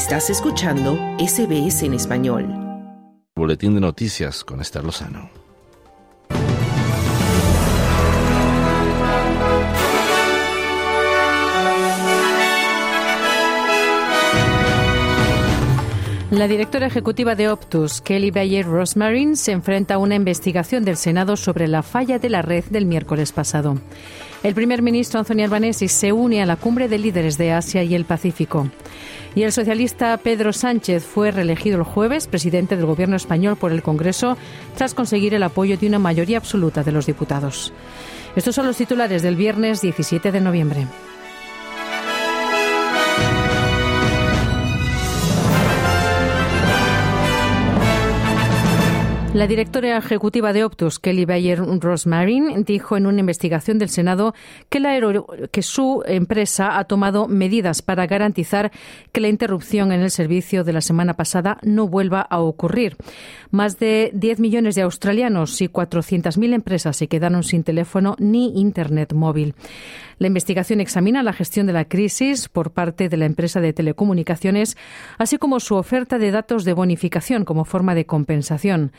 Estás escuchando SBS en español. Boletín de noticias con Esther Lozano. La directora ejecutiva de Optus, Kelly Bayer Rosmarin, se enfrenta a una investigación del Senado sobre la falla de la red del miércoles pasado. El primer ministro Anthony Albanese se une a la cumbre de líderes de Asia y el Pacífico. Y el socialista Pedro Sánchez fue reelegido el jueves presidente del gobierno español por el Congreso tras conseguir el apoyo de una mayoría absoluta de los diputados. Estos son los titulares del viernes 17 de noviembre. La directora ejecutiva de Optus, Kelly Bayer Rosmarin, dijo en una investigación del Senado que, que su empresa ha tomado medidas para garantizar que la interrupción en el servicio de la semana pasada no vuelva a ocurrir. Más de 10 millones de australianos y 400.000 empresas se quedaron sin teléfono ni Internet móvil. La investigación examina la gestión de la crisis por parte de la empresa de telecomunicaciones, así como su oferta de datos de bonificación como forma de compensación.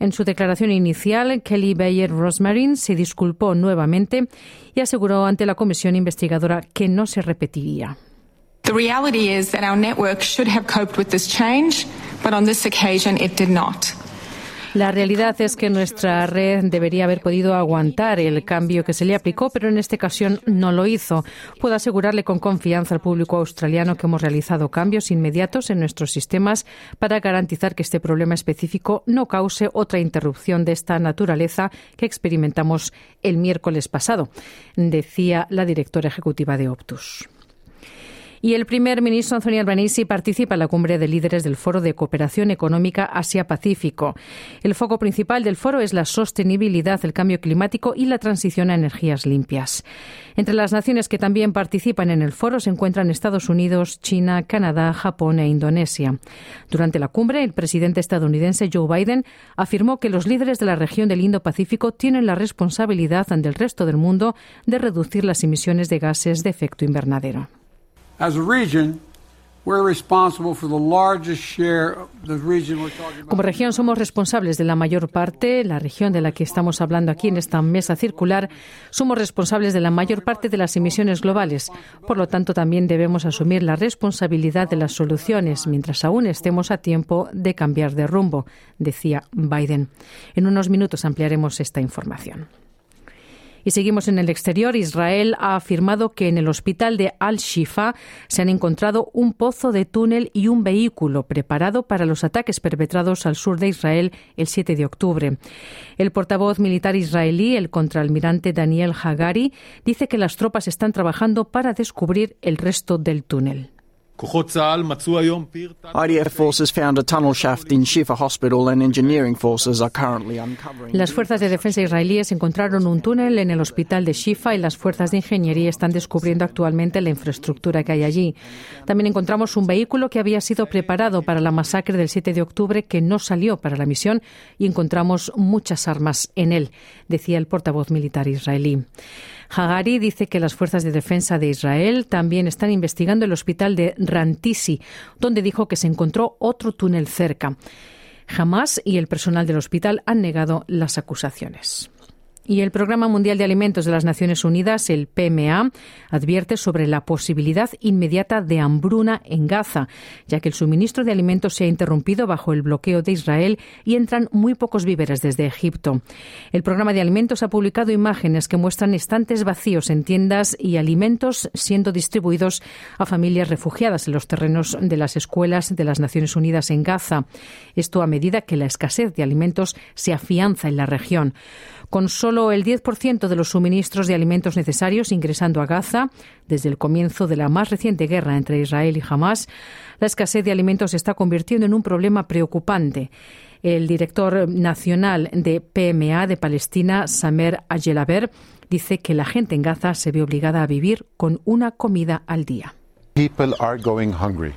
En su declaración inicial, Kelly Bayer Rosmarin se disculpó nuevamente y aseguró ante la comisión investigadora que no se repetiría. The reality is that our network should have coped with this change, but on this occasion it did not. La realidad es que nuestra red debería haber podido aguantar el cambio que se le aplicó, pero en esta ocasión no lo hizo. Puedo asegurarle con confianza al público australiano que hemos realizado cambios inmediatos en nuestros sistemas para garantizar que este problema específico no cause otra interrupción de esta naturaleza que experimentamos el miércoles pasado, decía la directora ejecutiva de Optus. Y el primer ministro Anthony Albanese participa en la cumbre de líderes del Foro de Cooperación Económica Asia-Pacífico. El foco principal del foro es la sostenibilidad, el cambio climático y la transición a energías limpias. Entre las naciones que también participan en el foro se encuentran Estados Unidos, China, Canadá, Japón e Indonesia. Durante la cumbre, el presidente estadounidense Joe Biden afirmó que los líderes de la región del Indo-Pacífico tienen la responsabilidad ante el resto del mundo de reducir las emisiones de gases de efecto invernadero. Como región somos responsables de la mayor parte, la región de la que estamos hablando aquí en esta mesa circular, somos responsables de la mayor parte de las emisiones globales. Por lo tanto, también debemos asumir la responsabilidad de las soluciones mientras aún estemos a tiempo de cambiar de rumbo, decía Biden. En unos minutos ampliaremos esta información. Y seguimos en el exterior. Israel ha afirmado que en el hospital de Al-Shifa se han encontrado un pozo de túnel y un vehículo preparado para los ataques perpetrados al sur de Israel el 7 de octubre. El portavoz militar israelí, el contraalmirante Daniel Hagari, dice que las tropas están trabajando para descubrir el resto del túnel. IDF forces found a tunnel shaft in Shifa Hospital and engineering forces are currently uncovering. Las fuerzas de defensa israelíes encontraron un túnel en el hospital de Shifa y las fuerzas de ingeniería están descubriendo actualmente la infraestructura que hay allí. También encontramos un vehículo que había sido preparado para la masacre del 7 de octubre que no salió para la misión y encontramos muchas armas en él, decía el portavoz militar israelí. Hagari dice que las fuerzas de defensa de Israel también están investigando el hospital de Rantisi, donde dijo que se encontró otro túnel cerca. Hamas y el personal del hospital han negado las acusaciones. Y el Programa Mundial de Alimentos de las Naciones Unidas, el PMA, advierte sobre la posibilidad inmediata de hambruna en Gaza, ya que el suministro de alimentos se ha interrumpido bajo el bloqueo de Israel y entran muy pocos víveres desde Egipto. El Programa de Alimentos ha publicado imágenes que muestran estantes vacíos en tiendas y alimentos siendo distribuidos a familias refugiadas en los terrenos de las escuelas de las Naciones Unidas en Gaza. Esto a medida que la escasez de alimentos se afianza en la región con solo el 10% de los suministros de alimentos necesarios ingresando a Gaza desde el comienzo de la más reciente guerra entre Israel y Hamas, la escasez de alimentos se está convirtiendo en un problema preocupante. El director nacional de PMA de Palestina, Samer Ajelaber, dice que la gente en Gaza se ve obligada a vivir con una comida al día. People are going hungry.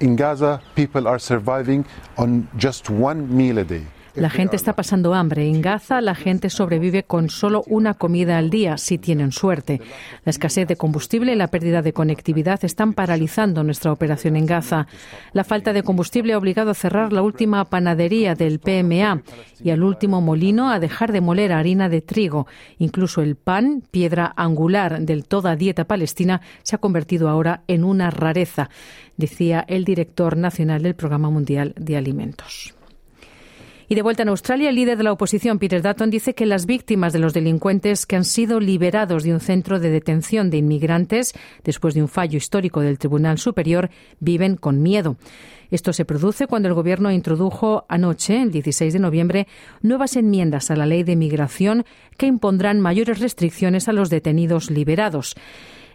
In Gaza, people are surviving on just one meal a day. La gente está pasando hambre. En Gaza la gente sobrevive con solo una comida al día, si tienen suerte. La escasez de combustible y la pérdida de conectividad están paralizando nuestra operación en Gaza. La falta de combustible ha obligado a cerrar la última panadería del PMA y al último molino a dejar de moler harina de trigo. Incluso el pan, piedra angular del toda dieta palestina, se ha convertido ahora en una rareza, decía el director nacional del Programa Mundial de Alimentos. Y de vuelta en Australia, el líder de la oposición, Peter Dutton, dice que las víctimas de los delincuentes que han sido liberados de un centro de detención de inmigrantes después de un fallo histórico del Tribunal Superior viven con miedo. Esto se produce cuando el Gobierno introdujo anoche, el 16 de noviembre, nuevas enmiendas a la ley de migración que impondrán mayores restricciones a los detenidos liberados.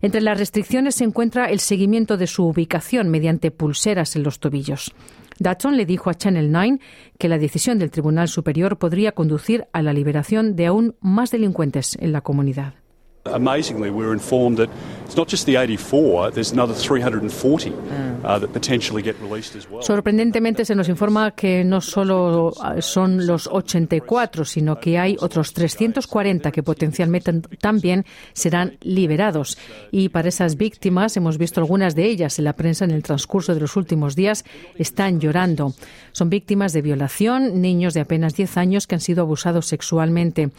Entre las restricciones se encuentra el seguimiento de su ubicación mediante pulseras en los tobillos. Dutton le dijo a Channel 9 que la decisión del Tribunal Superior podría conducir a la liberación de aún más delincuentes en la comunidad. It's not just the 84, there's another 340 that potentially get released as well. Sorprendentemente se nos informa que no solo uh, son los 84, sino que hay otros 340 que potencialmente también serán liberados. Y para esas víctimas, hemos visto algunas de ellas en la prensa en el transcurso de los últimos días, están llorando. Son víctimas de violación, niños de apenas 10 años que han sido abusados sexualmente.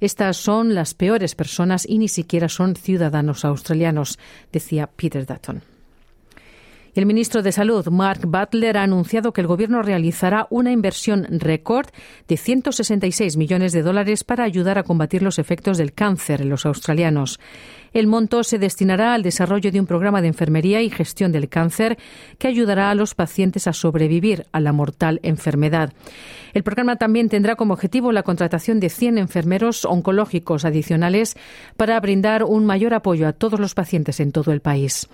Estas son las peores personas y ni siquiera son ciudadanos australianos, decía Peter Dutton. El ministro de Salud, Mark Butler, ha anunciado que el Gobierno realizará una inversión récord de 166 millones de dólares para ayudar a combatir los efectos del cáncer en los australianos. El monto se destinará al desarrollo de un programa de enfermería y gestión del cáncer que ayudará a los pacientes a sobrevivir a la mortal enfermedad. El programa también tendrá como objetivo la contratación de 100 enfermeros oncológicos adicionales para brindar un mayor apoyo a todos los pacientes en todo el país.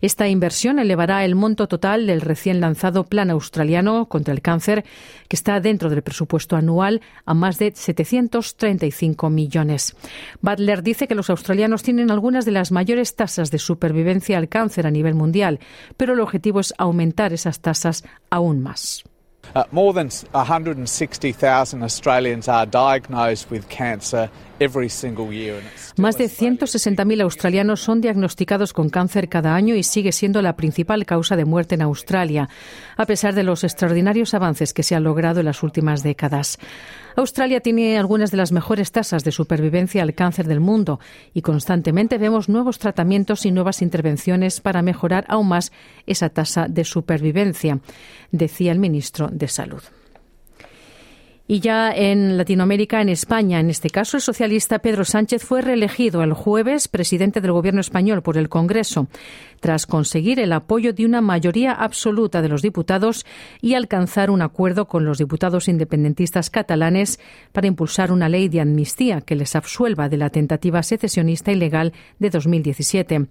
Esta inversión elevará el monto total del recién lanzado Plan Australiano contra el Cáncer, que está dentro del presupuesto anual, a más de 735 millones. Butler dice que los australianos tienen algunas de las mayores tasas de supervivencia al cáncer a nivel mundial, pero el objetivo es aumentar esas tasas aún más. Uh, more than 160,000 Australians are diagnosed with cancer every single year. Más de 160.000 australianos son diagnosticados con cáncer cada año y sigue siendo la principal causa de muerte en Australia, a pesar de los extraordinarios avances que se han logrado en las últimas décadas. Australia tiene algunas de las mejores tasas de supervivencia al cáncer del mundo y constantemente vemos nuevos tratamientos y nuevas intervenciones para mejorar aún más esa tasa de supervivencia, decía el ministro de Salud. Y ya en Latinoamérica, en España, en este caso, el socialista Pedro Sánchez fue reelegido el jueves presidente del Gobierno español por el Congreso, tras conseguir el apoyo de una mayoría absoluta de los diputados y alcanzar un acuerdo con los diputados independentistas catalanes para impulsar una ley de amnistía que les absuelva de la tentativa secesionista ilegal de 2017.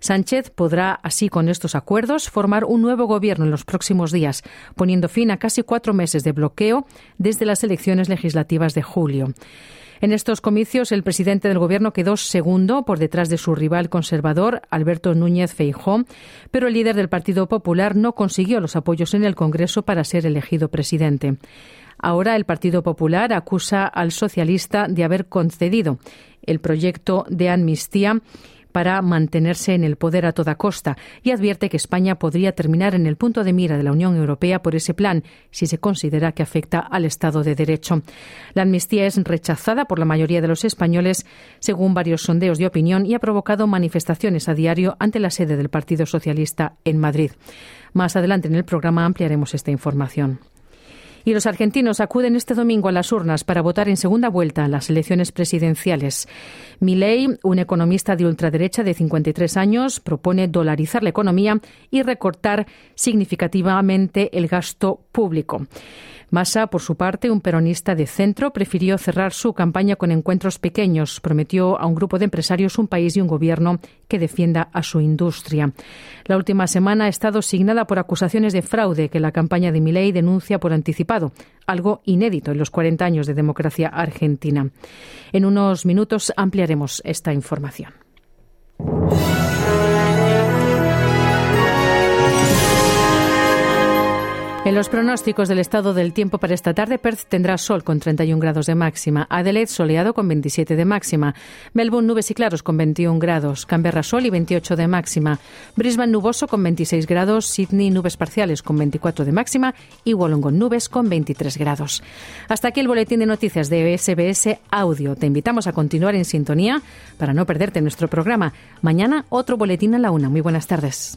Sánchez podrá, así con estos acuerdos, formar un nuevo gobierno en los próximos días, poniendo fin a casi cuatro meses de bloqueo desde las elecciones legislativas de julio. En estos comicios, el presidente del Gobierno quedó segundo por detrás de su rival conservador, Alberto Núñez Feijó, pero el líder del Partido Popular no consiguió los apoyos en el Congreso para ser elegido presidente. Ahora el Partido Popular acusa al socialista de haber concedido el proyecto de amnistía para mantenerse en el poder a toda costa y advierte que España podría terminar en el punto de mira de la Unión Europea por ese plan si se considera que afecta al Estado de Derecho. La amnistía es rechazada por la mayoría de los españoles, según varios sondeos de opinión, y ha provocado manifestaciones a diario ante la sede del Partido Socialista en Madrid. Más adelante en el programa ampliaremos esta información. Y los argentinos acuden este domingo a las urnas para votar en segunda vuelta las elecciones presidenciales. Milei, un economista de ultraderecha de 53 años, propone dolarizar la economía y recortar significativamente el gasto público. Massa, por su parte, un peronista de centro, prefirió cerrar su campaña con encuentros pequeños. Prometió a un grupo de empresarios un país y un gobierno que defienda a su industria. La última semana ha estado signada por acusaciones de fraude que la campaña de Milei denuncia por anticipado, algo inédito en los 40 años de democracia argentina. En unos minutos ampliaremos esta información. En los pronósticos del estado del tiempo para esta tarde, Perth tendrá sol con 31 grados de máxima, Adelaide soleado con 27 de máxima, Melbourne nubes y claros con 21 grados, Canberra sol y 28 de máxima, Brisbane nuboso con 26 grados, Sydney nubes parciales con 24 de máxima y Wollongong nubes con 23 grados. Hasta aquí el boletín de noticias de SBS Audio. Te invitamos a continuar en sintonía para no perderte nuestro programa. Mañana otro boletín a la una. Muy buenas tardes.